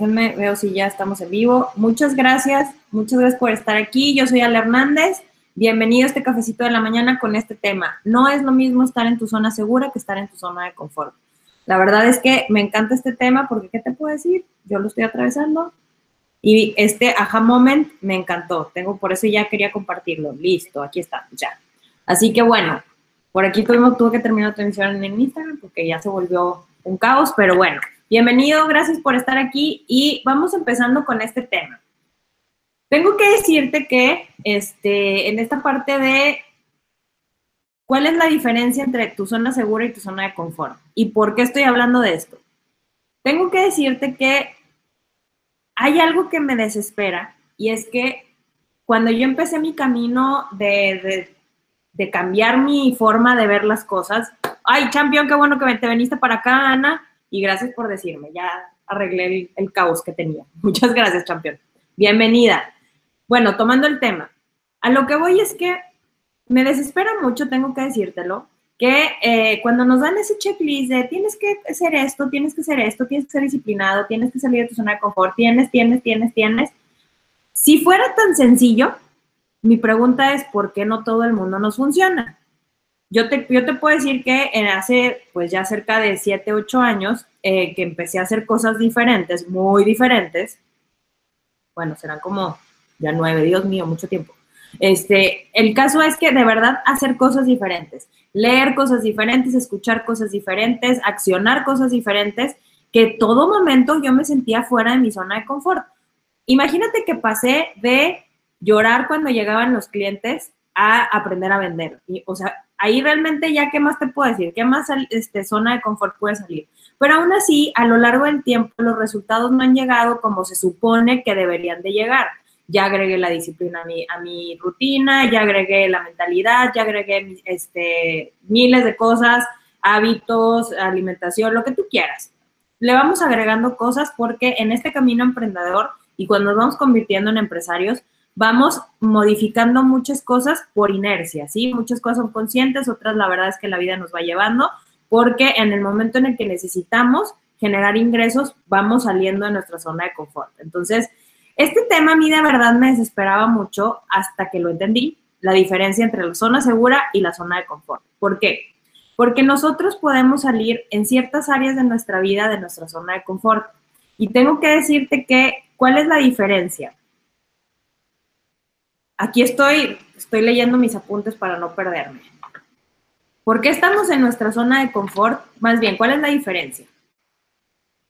Déjenme, veo si ya estamos en vivo. Muchas gracias, muchas gracias por estar aquí. Yo soy Ale Hernández. Bienvenido a este cafecito de la mañana con este tema. No es lo mismo estar en tu zona segura que estar en tu zona de confort. La verdad es que me encanta este tema porque, ¿qué te puedo decir? Yo lo estoy atravesando y este aha moment me encantó. Tengo, por eso ya quería compartirlo. Listo, aquí está, ya. Así que bueno, por aquí tuvimos, tuve que terminar la transmisión en Instagram porque ya se volvió un caos, pero bueno, bienvenido, gracias por estar aquí y vamos empezando con este tema. Tengo que decirte que este, en esta parte de cuál es la diferencia entre tu zona segura y tu zona de confort y por qué estoy hablando de esto. Tengo que decirte que hay algo que me desespera y es que cuando yo empecé mi camino de, de, cambiar mi forma de ver las cosas, ay, champion, qué bueno que te veniste para acá, Ana, y gracias por decirme, ya arreglé el, caos que tenía. Muchas gracias, champion. Bienvenida. Bueno, tomando el tema, a lo que voy es que me desespera mucho, tengo que decírtelo, que eh, cuando nos dan ese checklist de tienes que hacer esto, tienes que hacer esto, tienes que ser disciplinado, tienes que salir de tu zona de confort, tienes, tienes, tienes, tienes. Si fuera tan sencillo, mi pregunta es, ¿por qué no todo el mundo nos funciona? Yo te, yo te puedo decir que en hace, pues ya cerca de 7, 8 años, eh, que empecé a hacer cosas diferentes, muy diferentes, bueno, serán como ya nueve, Dios mío, mucho tiempo. Este, el caso es que de verdad hacer cosas diferentes, leer cosas diferentes, escuchar cosas diferentes, accionar cosas diferentes, que todo momento yo me sentía fuera de mi zona de confort. Imagínate que pasé de llorar cuando llegaban los clientes a aprender a vender. O sea, ahí realmente ya, ¿qué más te puedo decir? ¿Qué más este, zona de confort puede salir? Pero aún así, a lo largo del tiempo, los resultados no han llegado como se supone que deberían de llegar ya agregué la disciplina a mi, a mi rutina, ya agregué la mentalidad, ya agregué este, miles de cosas, hábitos, alimentación, lo que tú quieras. Le vamos agregando cosas porque en este camino emprendedor y cuando nos vamos convirtiendo en empresarios, vamos modificando muchas cosas por inercia, ¿sí? Muchas cosas son conscientes, otras la verdad es que la vida nos va llevando, porque en el momento en el que necesitamos generar ingresos, vamos saliendo de nuestra zona de confort. Entonces, este tema a mí de verdad me desesperaba mucho hasta que lo entendí, la diferencia entre la zona segura y la zona de confort. ¿Por qué? Porque nosotros podemos salir en ciertas áreas de nuestra vida de nuestra zona de confort. Y tengo que decirte que, ¿cuál es la diferencia? Aquí estoy, estoy leyendo mis apuntes para no perderme. ¿Por qué estamos en nuestra zona de confort? Más bien, ¿cuál es la diferencia?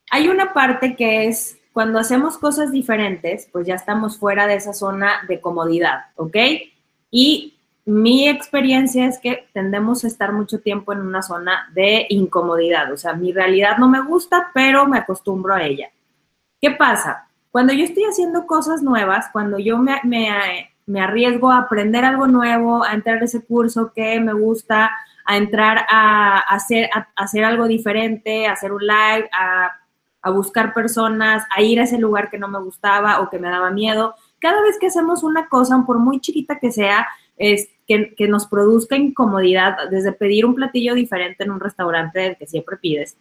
Hay una parte que es cuando hacemos cosas diferentes, pues ya estamos fuera de esa zona de comodidad, ¿ok? Y mi experiencia es que tendemos a estar mucho tiempo en una zona de incomodidad, o sea, mi realidad no me gusta, pero me acostumbro a ella. ¿Qué pasa? Cuando yo estoy haciendo cosas nuevas, cuando yo me, me, arriesgo a aprender algo nuevo, a entrar a ese curso que me gusta, a entrar a, hacer, a hacer algo diferente, a hacer un live, a a buscar personas, a ir a ese lugar que no me gustaba o que me daba miedo. Cada vez que hacemos una cosa, por muy chiquita que sea, es que, que nos produzca incomodidad, desde pedir un platillo diferente en un restaurante del que siempre pides.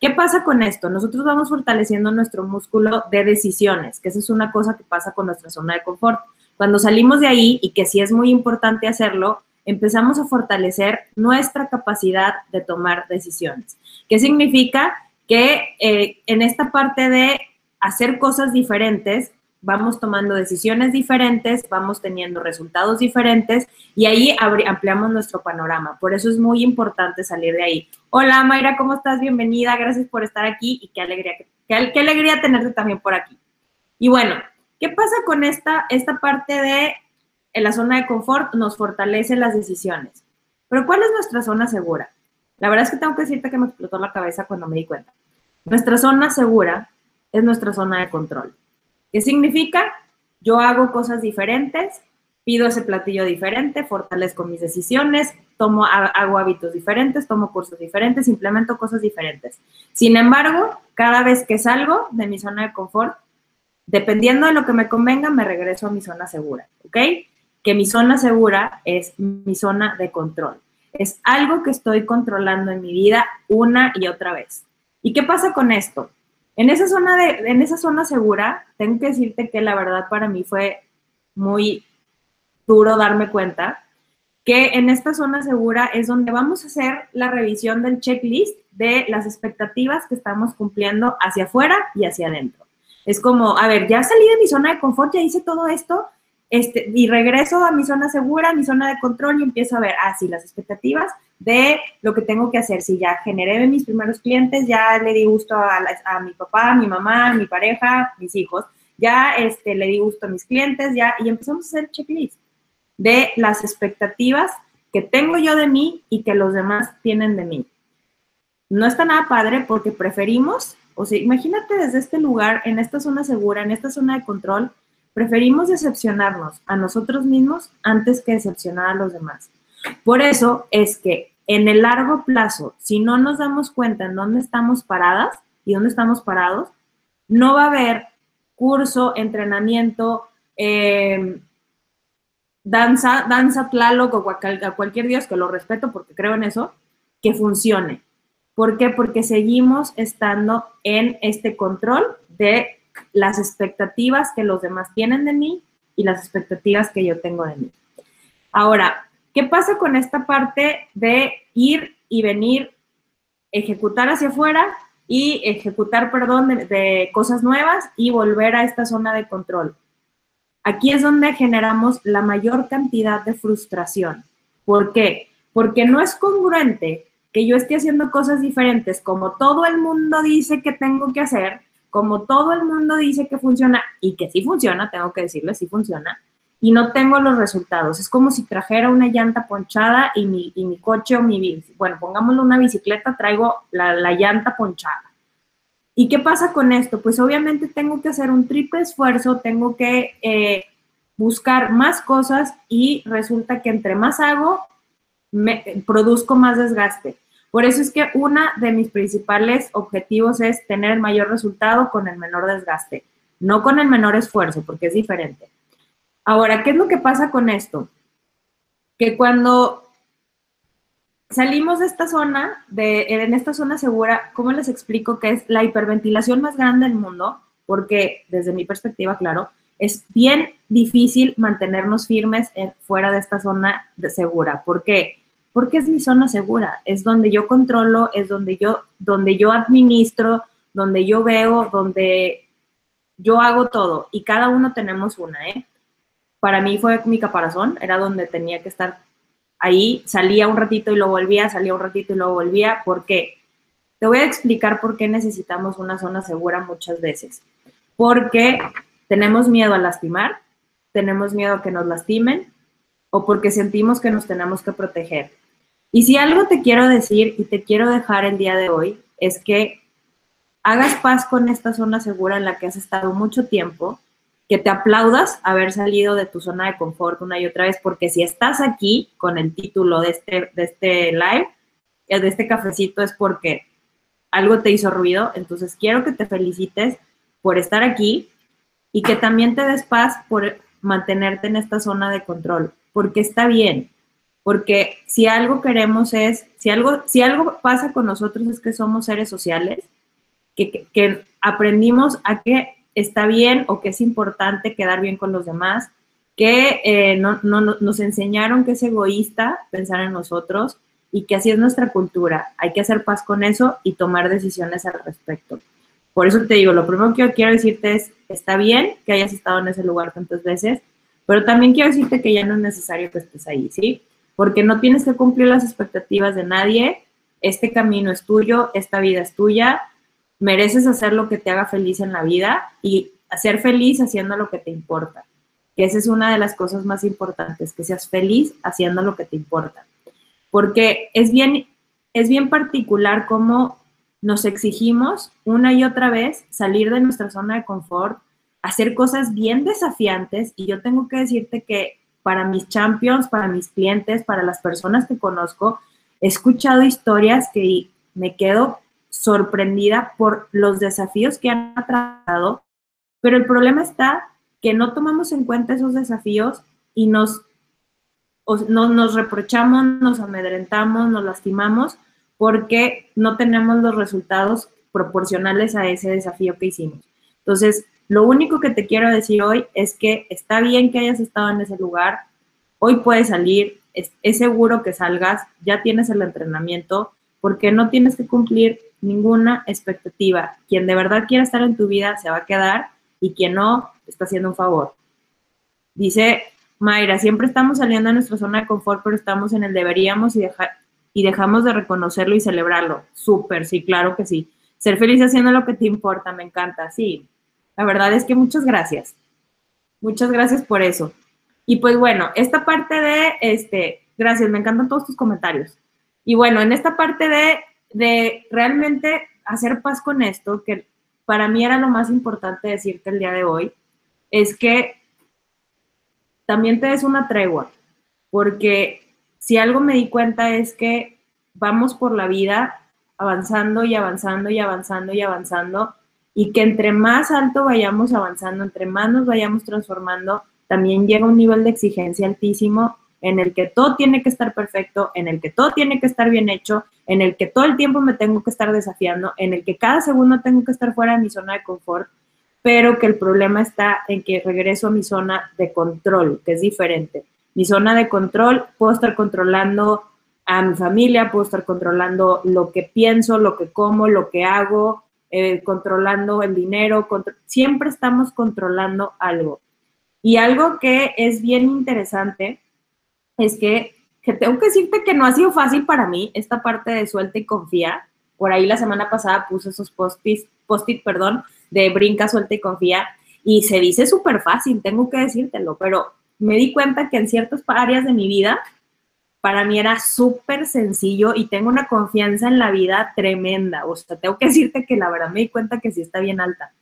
¿Qué pasa con esto? Nosotros vamos fortaleciendo nuestro músculo de decisiones, que esa es una cosa que pasa con nuestra zona de confort. Cuando salimos de ahí, y que sí es muy importante hacerlo, empezamos a fortalecer nuestra capacidad de tomar decisiones. ¿Qué significa? que eh, en esta parte de hacer cosas diferentes, vamos tomando decisiones diferentes, vamos teniendo resultados diferentes y ahí ampliamos nuestro panorama. Por eso es muy importante salir de ahí. Hola Mayra, ¿cómo estás? Bienvenida, gracias por estar aquí y qué alegría, qué, qué alegría tenerte también por aquí. Y bueno, ¿qué pasa con esta, esta parte de en la zona de confort? Nos fortalece las decisiones. Pero ¿cuál es nuestra zona segura? La verdad es que tengo que decirte que me explotó la cabeza cuando me di cuenta. Nuestra zona segura es nuestra zona de control. ¿Qué significa? Yo hago cosas diferentes, pido ese platillo diferente, fortalezco mis decisiones, tomo, hago hábitos diferentes, tomo cursos diferentes, implemento cosas diferentes. Sin embargo, cada vez que salgo de mi zona de confort, dependiendo de lo que me convenga, me regreso a mi zona segura, ¿ok? Que mi zona segura es mi zona de control. Es algo que estoy controlando en mi vida una y otra vez. ¿Y qué pasa con esto? En esa zona, de, en esa zona segura, tengo que decirte que la verdad para mí fue muy duro darme cuenta que en esta zona segura es donde vamos a hacer la revisión del checklist de las expectativas que estamos cumpliendo hacia afuera y hacia adentro. Es como, a ver, ya salí de mi zona de confort, ya hice todo esto, este, y regreso a mi zona segura, mi zona de control y empiezo a ver, ah, sí, las expectativas de lo que tengo que hacer. Si ya generé mis primeros clientes, ya le di gusto a, a mi papá, mi mamá, mi pareja, mis hijos, ya este, le di gusto a mis clientes, ya, y empezamos a hacer checklist de las expectativas que tengo yo de mí y que los demás tienen de mí. No está nada padre porque preferimos, o sea, imagínate desde este lugar, en esta zona segura, en esta zona de control, preferimos decepcionarnos a nosotros mismos antes que decepcionar a los demás. Por eso es que en el largo plazo, si no nos damos cuenta en dónde estamos paradas y dónde estamos parados, no va a haber curso, entrenamiento, eh, danza, danza Tlaloc o cualquier dios, que lo respeto porque creo en eso, que funcione. ¿Por qué? Porque seguimos estando en este control de las expectativas que los demás tienen de mí y las expectativas que yo tengo de mí. Ahora, ¿qué pasa con esta parte de ir y venir, ejecutar hacia afuera y ejecutar, perdón, de cosas nuevas y volver a esta zona de control? Aquí es donde generamos la mayor cantidad de frustración. ¿Por qué? Porque no es congruente que yo esté haciendo cosas diferentes como todo el mundo dice que tengo que hacer, como todo el mundo dice que funciona y que sí funciona, tengo que decirle, sí funciona, y no tengo los resultados. Es como si trajera una llanta ponchada y mi, mi coche o mi bici. Bueno, pongámoslo una bicicleta, traigo la, la llanta ponchada. ¿Y qué pasa con esto? Pues obviamente tengo que hacer un triple esfuerzo, tengo que eh, buscar más cosas y resulta que entre más hago, produzco más desgaste. Por eso es que uno de mis principales objetivos es tener el mayor resultado con el menor desgaste, no con el menor esfuerzo, porque es diferente. Ahora, ¿qué es lo que pasa con esto? Que cuando salimos de esta zona, de, en esta zona segura, ¿cómo les explico que es la hiperventilación más grande del mundo? Porque desde mi perspectiva, claro, es bien difícil mantenernos firmes fuera de esta zona segura. ¿Por qué? Porque es mi zona segura, es donde yo controlo, es donde yo, donde yo administro, donde yo veo, donde yo hago todo y cada uno tenemos una, ¿eh? Para mí fue mi caparazón, era donde tenía que estar ahí salía un ratito y lo volvía, salía un ratito y lo volvía. ¿Por qué? Te voy a explicar por qué necesitamos una zona segura muchas veces. Porque tenemos miedo a lastimar, tenemos miedo a que nos lastimen o porque sentimos que nos tenemos que proteger. Y si algo te quiero decir y te quiero dejar el día de hoy es que hagas paz con esta zona segura en la que has estado mucho tiempo que te aplaudas haber salido de tu zona de confort una y otra vez, porque si estás aquí con el título de este, de este live, eh, de este cafecito, es porque algo te hizo ruido. Entonces quiero que te felicites por estar aquí y que también te des paz por mantenerte en esta zona de control, porque está bien. Porque si algo queremos es, si algo, si algo pasa con nosotros es que somos seres sociales, que, que aprendimos a que está bien o que es importante quedar bien con los demás, que eh, no, nos enseñaron que es egoísta pensar en nosotros y que así es nuestra cultura. Hay que hacer paz con eso y tomar decisiones al respecto. Por eso te digo, lo primero que yo quiero decirte es, está bien que hayas estado en ese lugar tantas veces, pero también quiero decirte que ya no es necesario que estés ahí, ¿sí? Porque no tienes que cumplir las expectativas de nadie, este camino es tuyo, esta vida es tuya, mereces hacer lo que te haga feliz en la vida y ser feliz haciendo lo que te importa. Que esa es una de las cosas más importantes, que seas feliz haciendo lo que te importa. Porque es bien, es bien particular cómo nos exigimos una y otra vez salir de nuestra zona de confort, hacer cosas bien desafiantes y yo tengo que decirte que para mis champions, para mis clientes, para las personas que conozco, he escuchado historias que me quedo sorprendida por los desafíos que han tratado, pero el problema está que no tomamos en cuenta esos desafíos y nos, nos reprochamos, nos amedrentamos, nos lastimamos porque no tenemos los resultados proporcionales a ese desafío que hicimos. Entonces, lo único que te quiero decir hoy es que está bien que hayas estado en ese lugar, hoy puedes salir, es, seguro que salgas, ya tienes el entrenamiento, porque no tienes que cumplir ninguna expectativa. Quien de verdad quiera estar en tu vida se va a quedar y quien no, está haciendo un favor. Dice Mayra, siempre estamos saliendo de nuestra zona de confort, pero estamos en el deberíamos y, y dejamos de reconocerlo y celebrarlo. Súper, sí, claro que sí. Ser feliz haciendo lo que te importa, me encanta, sí. La verdad es que muchas gracias. Muchas gracias por eso. Y pues bueno, esta parte de, este, gracias, me encantan todos tus comentarios. Y bueno, en esta parte de, de realmente hacer paz con esto, que para mí era lo más importante decirte el día de hoy, es que también te des una tregua, porque si algo me di cuenta es que vamos por la vida avanzando y avanzando y avanzando y avanzando, y que entre más alto vayamos avanzando, entre más nos vayamos transformando, también llega un nivel de exigencia altísimo en el que todo tiene que estar perfecto, en el que todo tiene que estar bien hecho, en el que todo el tiempo me tengo que estar desafiando, en el que cada segundo tengo que estar fuera de mi zona de confort pero que el problema está en que regreso a mi zona de control, que es diferente. Mi zona de control, puedo estar controlando a mi familia, puedo estar controlando lo que pienso, lo que como, lo que hago, eh, controlando el dinero, siempre estamos controlando algo. Y algo que es bien interesante es que, que tengo que decirte que no ha sido fácil para mí esta parte de suelta y confía. Por ahí la semana pasada puse esos post-it, post perdón, de brinca, suelta y confía. Y se dice súper fácil, tengo que decírtelo, pero me di cuenta que en ciertas áreas de mi vida, para mí era súper sencillo y tengo una confianza en la vida tremenda. O sea, tengo que decirte que la verdad me di cuenta que sí está bien alta.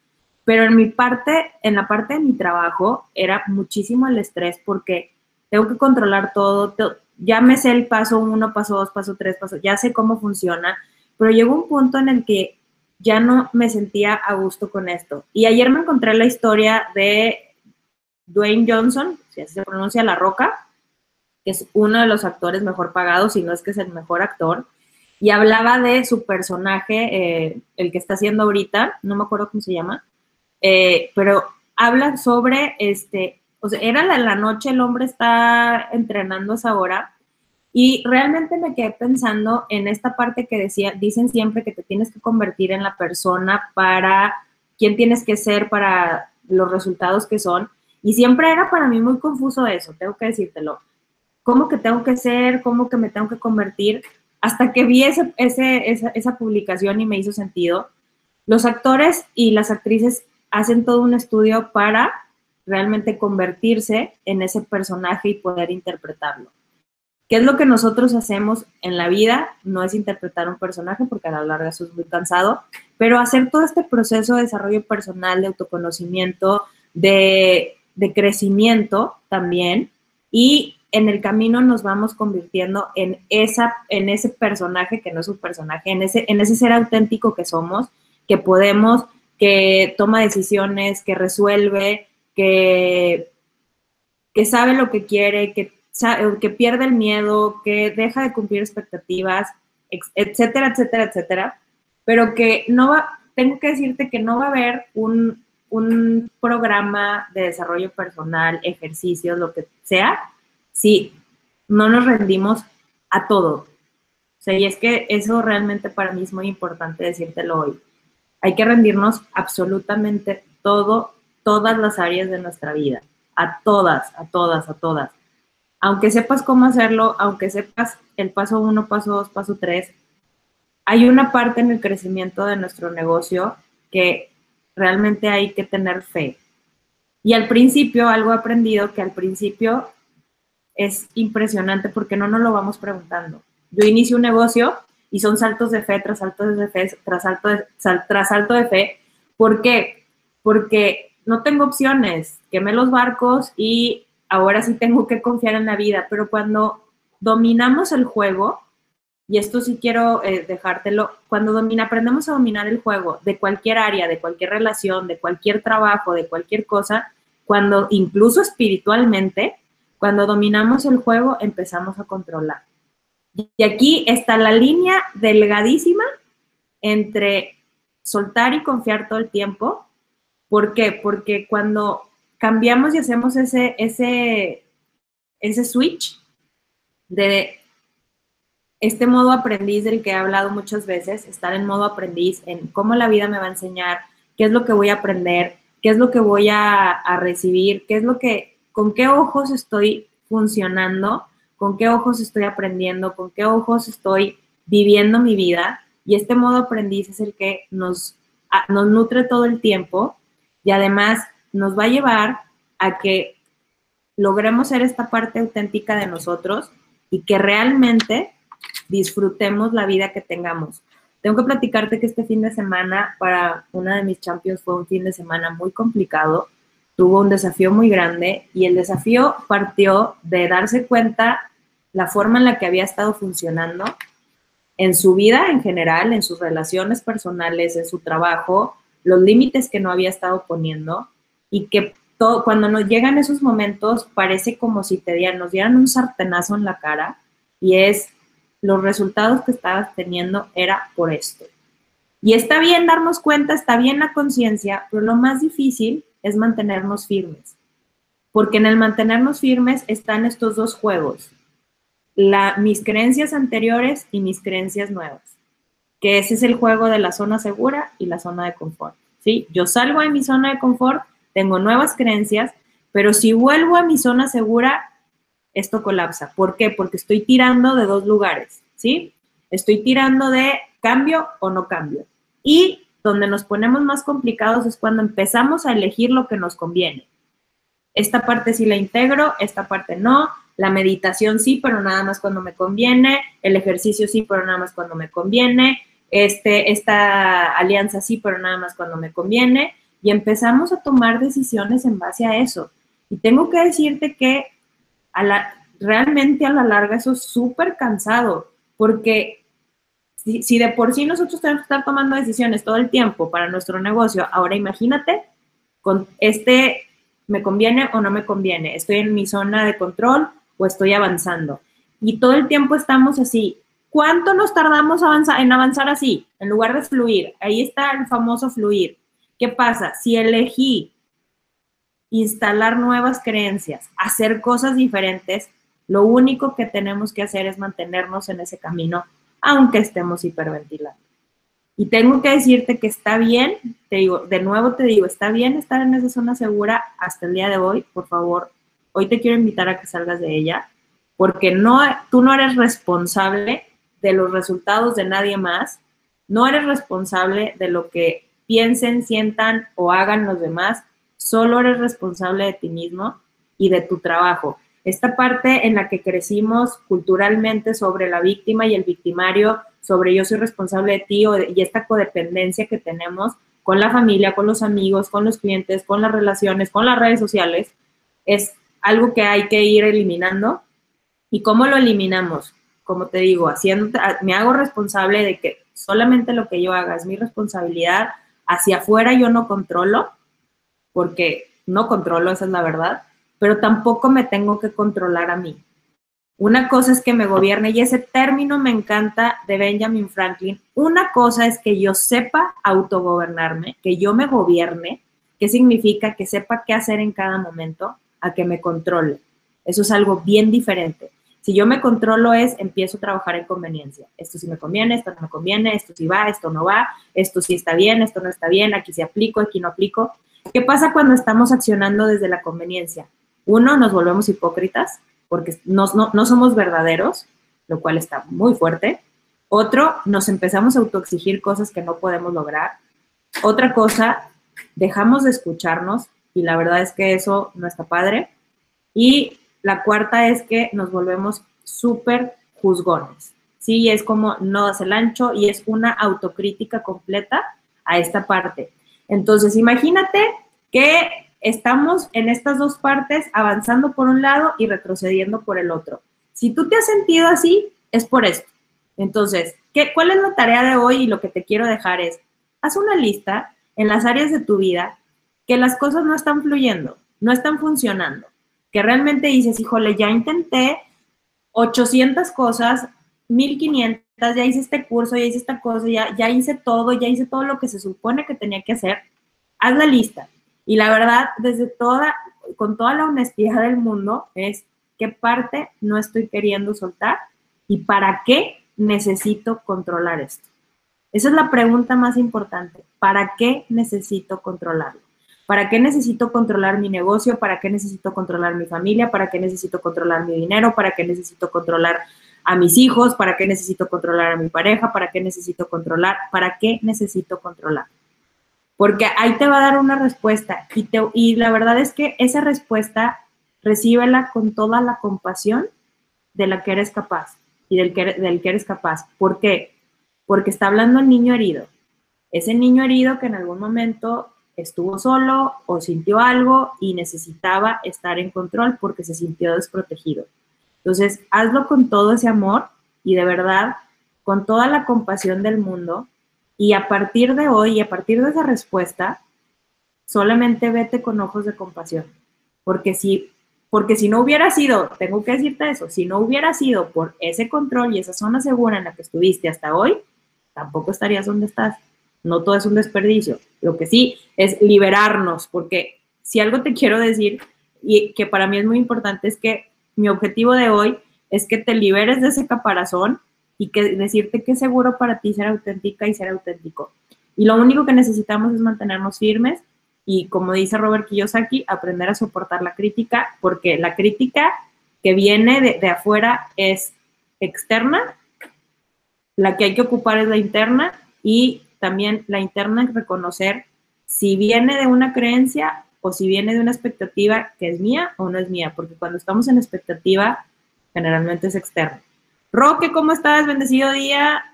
Pero en mi parte, en la parte de mi trabajo, era muchísimo el estrés porque tengo que controlar todo. Ya me sé el paso uno, paso dos, paso tres, paso, ya sé cómo funciona. Pero llegó un punto en el que ya no me sentía a gusto con esto. Y ayer me encontré la historia de Dwayne Johnson, si así se pronuncia La Roca, que es uno de los actores mejor pagados, si no es que es el mejor actor, y hablaba de su personaje, eh, el que está haciendo ahorita, no me acuerdo cómo se llama, eh, pero habla sobre, este, o sea, era la, noche, el hombre está entrenando a esa hora, y realmente me quedé pensando en esta parte que decía, dicen siempre que te tienes que convertir en la persona para quién tienes que ser para los resultados que son. Y siempre era para mí muy confuso eso, tengo que decírtelo. ¿Cómo que tengo que ser? ¿Cómo que me tengo que convertir? Hasta que vi ese, esa, esa publicación y me hizo sentido. Los actores y las actrices hacen todo un estudio para realmente convertirse en ese personaje y poder interpretarlo. ¿Qué es lo que nosotros hacemos en la vida? No es interpretar un personaje porque a la larga eso es muy cansado, pero hacer todo este proceso de desarrollo personal, de autoconocimiento, de, crecimiento también y en el camino nos vamos convirtiendo en, esa, en ese personaje que no es un personaje, en ese, en ese ser auténtico que somos, que podemos, que toma decisiones, que resuelve, que, que sabe lo que quiere, que que pierde el miedo, que deja de cumplir expectativas, etcétera, etcétera, etcétera, pero que no va, tengo que decirte que no va a haber un, un programa de desarrollo personal, ejercicios, lo que sea, si no nos rendimos a todo. O sea, y es que eso realmente para mí es muy importante decírtelo hoy. Hay que rendirnos absolutamente todo, todas las áreas de nuestra vida, a todas, a todas, a todas aunque sepas cómo hacerlo, aunque sepas el paso uno, paso dos, paso tres, hay una parte en el crecimiento de nuestro negocio que realmente hay que tener fe. Y al principio, algo he aprendido que al principio es impresionante porque no nos lo vamos preguntando. Yo inicio un negocio y son saltos de fe tras saltos de fe tras salto de, tras salto de fe. ¿Por qué? Porque no tengo opciones. Quemé los barcos y ahora sí tengo que confiar en la vida, pero cuando dominamos el juego, y esto sí quiero eh, dejártelo, cuando domina, aprendemos a dominar el juego de cualquier área, de cualquier relación, de cualquier trabajo, de cualquier cosa, cuando incluso espiritualmente, cuando dominamos el juego, empezamos a controlar. Y aquí está la línea delgadísima entre soltar y confiar todo el tiempo. ¿Por qué? Porque cuando cambiamos y hacemos ese, ese, ese switch de este modo aprendiz del que he hablado muchas veces, estar en modo aprendiz, en cómo la vida me va a enseñar, qué es lo que voy a aprender, qué es lo que voy a, a recibir, qué es lo que, con qué ojos estoy funcionando, con qué ojos estoy aprendiendo, con qué ojos estoy viviendo mi vida. Y este modo aprendiz es el que nos, nutre todo el tiempo y además nos va a llevar a que logremos ser esta parte auténtica de nosotros y que realmente disfrutemos la vida que tengamos. Tengo que platicarte que este fin de semana para una de mis champions fue un fin de semana muy complicado. Tuvo un desafío muy grande y el desafío partió de darse cuenta la forma en la que había estado funcionando en su vida en general, en sus relaciones personales, en su trabajo, los límites que no había estado poniendo y que todo, cuando nos llegan esos momentos parece como si te dieran, nos dieran un sartenazo en la cara y es los resultados que estabas teniendo era por esto. Y está bien darnos cuenta, está bien la conciencia, pero lo más difícil es mantenernos firmes. Porque en el mantenernos firmes están estos dos juegos, la, mis creencias anteriores y mis creencias nuevas, que ese es el juego de la zona segura y la zona de confort. ¿sí? Yo salgo de mi zona de confort, tengo nuevas creencias, pero si vuelvo a mi zona segura, esto colapsa. ¿Por qué? Porque estoy tirando de dos lugares, ¿sí? Estoy tirando de cambio o no cambio. Y donde nos ponemos más complicados es cuando empezamos a elegir lo que nos conviene. Esta parte sí la integro, esta parte no. La meditación sí, pero nada más cuando me conviene. El ejercicio sí, pero nada más cuando me conviene. Este, esta alianza sí, pero nada más cuando me conviene. Y empezamos a tomar decisiones en base a eso. Y tengo que decirte que realmente a la larga eso es súper cansado, porque si, de por sí nosotros tenemos que estar tomando decisiones todo el tiempo para nuestro negocio, ahora imagínate con este, me conviene o no me conviene, estoy en mi zona de control o estoy avanzando. Y todo el tiempo estamos así. ¿Cuánto nos tardamos en avanzar así? En lugar de fluir. Ahí está el famoso fluir. ¿Qué pasa? Si elegí instalar nuevas creencias, hacer cosas diferentes, lo único que tenemos que hacer es mantenernos en ese camino, aunque estemos hiperventilando. Y tengo que decirte que está bien, te digo, de nuevo te digo, está bien estar en esa zona segura hasta el día de hoy, por favor, hoy te quiero invitar a que salgas de ella, porque no, tú no eres responsable de los resultados de nadie más, no eres responsable de lo que piensen, sientan o hagan los demás, solo eres responsable de ti mismo y de tu trabajo. Esta parte en la que crecimos culturalmente sobre la víctima y el victimario, sobre yo soy responsable de ti y esta codependencia que tenemos con la familia, con los amigos, con los clientes, con las relaciones, con las redes sociales, es algo que hay que ir eliminando. ¿Y cómo lo eliminamos? Como te digo, haciendo, me hago responsable de que solamente lo que yo haga es mi responsabilidad. Hacia afuera yo no controlo, porque no controlo, esa es la verdad, pero tampoco me tengo que controlar a mí. Una cosa es que me gobierne, y ese término me encanta de Benjamin Franklin. Una cosa es que yo sepa autogobernarme, que yo me gobierne, que significa que sepa qué hacer en cada momento, a que me controle. Eso es algo bien diferente. Si yo me controlo es, empiezo a trabajar en conveniencia. Esto sí me conviene, esto no me conviene, esto sí va, esto no va, esto sí está bien, esto no está bien, aquí sí aplico, aquí no aplico. ¿Qué pasa cuando estamos accionando desde la conveniencia? Uno, nos volvemos hipócritas porque no, somos verdaderos, lo cual está muy fuerte. Otro, nos empezamos a autoexigir cosas que no podemos lograr. Otra cosa, dejamos de escucharnos y la verdad es que eso no está padre. Y la cuarta es que nos volvemos súper juzgones. Sí, es como no das el ancho y es una autocrítica completa a esta parte. Entonces, imagínate que estamos en estas dos partes avanzando por un lado y retrocediendo por el otro. Si tú te has sentido así, es por esto. Entonces, ¿qué, ¿cuál es la tarea de hoy? Y lo que te quiero dejar es, haz una lista en las áreas de tu vida que las cosas no están fluyendo, no están funcionando, que realmente dices, híjole, ya intenté 800 cosas, 1500 ya hice este curso, ya hice esta cosa, ya, ya hice todo, ya hice todo lo que se supone que tenía que hacer, haz la lista. Y la verdad, desde toda, con toda la honestidad del mundo, es qué parte no estoy queriendo soltar y para qué necesito controlar esto. Esa es la pregunta más importante. ¿Para qué necesito controlarlo? ¿Para qué necesito controlar mi negocio? ¿Para qué necesito controlar mi familia? ¿Para qué necesito controlar mi dinero? ¿Para qué necesito controlar a mis hijos? ¿Para qué necesito controlar a mi pareja? ¿Para qué necesito controlar? ¿Para qué necesito controlar? Porque ahí te va a dar una respuesta y, y la verdad es que esa respuesta recíbela con toda la compasión de la que eres capaz y del que, del que eres capaz. ¿Por qué? Porque está hablando el niño herido. Ese niño herido que en algún momento estuvo solo o sintió algo y necesitaba estar en control porque se sintió desprotegido. Entonces, hazlo con todo ese amor y de verdad, con toda la compasión del mundo, y a partir de hoy y a partir de esa respuesta, solamente vete con ojos de compasión. Porque si, porque si no hubiera sido, tengo que decirte eso, si no hubiera sido por ese control y esa zona segura en la que estuviste hasta hoy, tampoco estarías donde estás. No todo es un desperdicio. Lo que sí es liberarnos, porque si algo te quiero decir y que para mí es muy importante es que mi objetivo de hoy es que te liberes de ese caparazón y que decirte que es seguro para ti ser auténtica y ser auténtico. Y lo único que necesitamos es mantenernos firmes y, como dice Robert Kiyosaki, aprender a soportar la crítica, porque la crítica que viene de, afuera es externa, la que hay que ocupar es la interna y también la interna es reconocer si viene de una creencia o si viene de una expectativa que es mía o no es mía, porque cuando estamos en expectativa, generalmente es externa. Roque, ¿cómo estás? Bendecido día.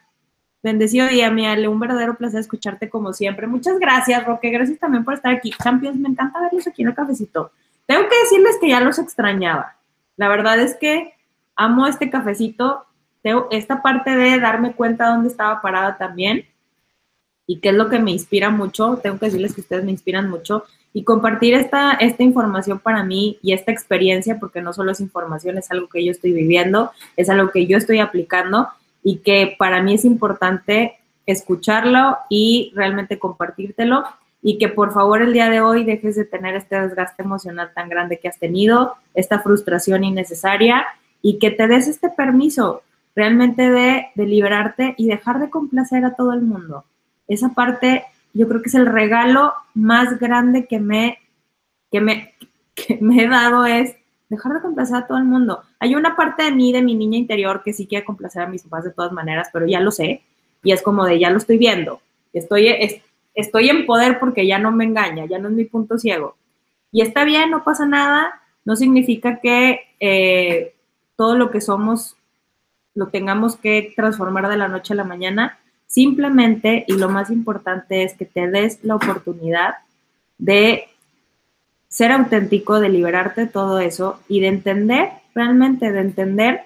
Bendecido día, mi Ale. Un verdadero placer escucharte como siempre. Muchas gracias, Roque. Gracias también por estar aquí. Champions, me encanta verlos aquí en el cafecito. Tengo que decirles que ya los extrañaba. La verdad es que amo este cafecito. Esta parte de darme cuenta dónde estaba parada también y qué es lo que me inspira mucho. Tengo que decirles que ustedes me inspiran mucho y compartir esta, esta información para mí y esta experiencia, porque no solo es información, es algo que yo estoy viviendo, es algo que yo estoy aplicando y que para mí es importante escucharlo y realmente compartírtelo y que por favor el día de hoy dejes de tener este desgaste emocional tan grande que has tenido, esta frustración innecesaria y que te des este permiso realmente de, de liberarte y dejar de complacer a todo el mundo. Esa parte yo creo que es el regalo más grande que me, que me, me he dado es dejar de complacer a todo el mundo. Hay una parte de mí, de mi niña interior, que sí quiere complacer a mis papás de todas maneras, pero ya lo sé. Y es como de, ya lo estoy viendo. Estoy, estoy en poder porque ya no me engaña, ya no es mi punto ciego. Y está bien, no pasa nada. No significa que eh, todo lo que somos lo tengamos que transformar de la noche a la mañana. Simplemente, y lo más importante es que te des la oportunidad de ser auténtico, de liberarte de todo eso y de entender, realmente de entender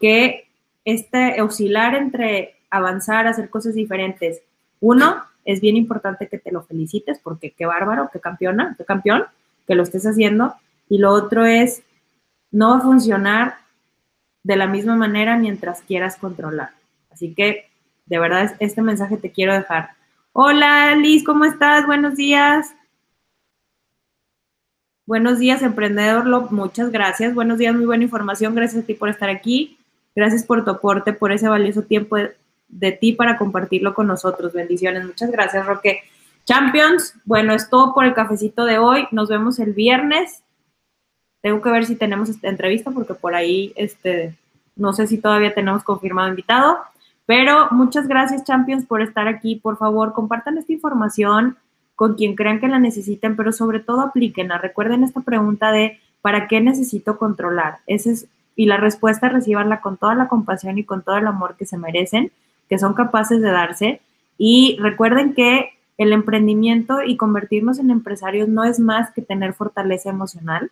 que este oscilar entre avanzar, hacer cosas diferentes, uno, es bien importante que te lo felicites porque qué bárbaro, qué campeona, qué campeón, que lo estés haciendo. Y lo otro es, no va a funcionar de la misma manera mientras quieras controlar. Así que de verdad este mensaje te quiero dejar. Hola Liz, ¿cómo estás? Buenos días. Buenos días, emprendedor. Muchas gracias. Buenos días, muy buena información. Gracias a ti por estar aquí. Gracias por tu aporte, por ese valioso tiempo de, ti para compartirlo con nosotros. Bendiciones. Muchas gracias, Roque. Champions, bueno, es todo por el cafecito de hoy. Nos vemos el viernes. Tengo que ver si tenemos esta entrevista porque por ahí, este, no sé si todavía tenemos confirmado invitado. Pero muchas gracias, Champions, por estar aquí. Por favor, compartan esta información con quien crean que la necesiten, pero sobre todo aplíquenla. Recuerden esta pregunta de ¿para qué necesito controlar? Ese es, y la respuesta recibanla con toda la compasión y con todo el amor que se merecen, que son capaces de darse. Y recuerden que el emprendimiento y convertirnos en empresarios no es más que tener fortaleza emocional,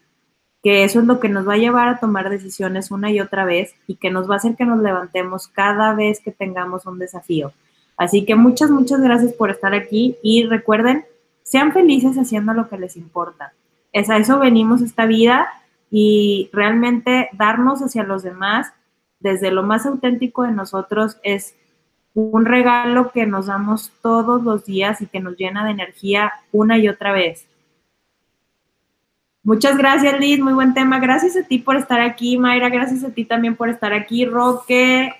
que eso es lo que nos va a llevar a tomar decisiones una y otra vez y que nos va a hacer que nos levantemos cada vez que tengamos un desafío. Así que muchas, muchas gracias por estar aquí y recuerden, sean felices haciendo lo que les importa. Es a eso venimos esta vida y realmente darnos hacia los demás desde lo más auténtico de nosotros es un regalo que nos damos todos los días y que nos llena de energía una y otra vez. Muchas gracias, Liz. Muy buen tema. Gracias a ti por estar aquí, Mayra. Gracias a ti también por estar aquí, Roque,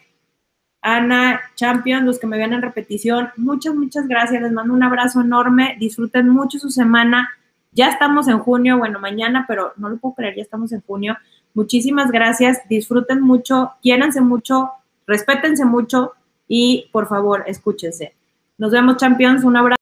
Ana, Champion, los que me ven en repetición. Muchas, muchas gracias. Les mando un abrazo enorme. Disfruten mucho su semana. Ya estamos en junio, bueno, mañana, pero no lo puedo creer, ya estamos en junio. Muchísimas gracias. Disfruten mucho, quiéranse mucho, respétense mucho y por favor, escúchense. Nos vemos, Champions. Un abrazo.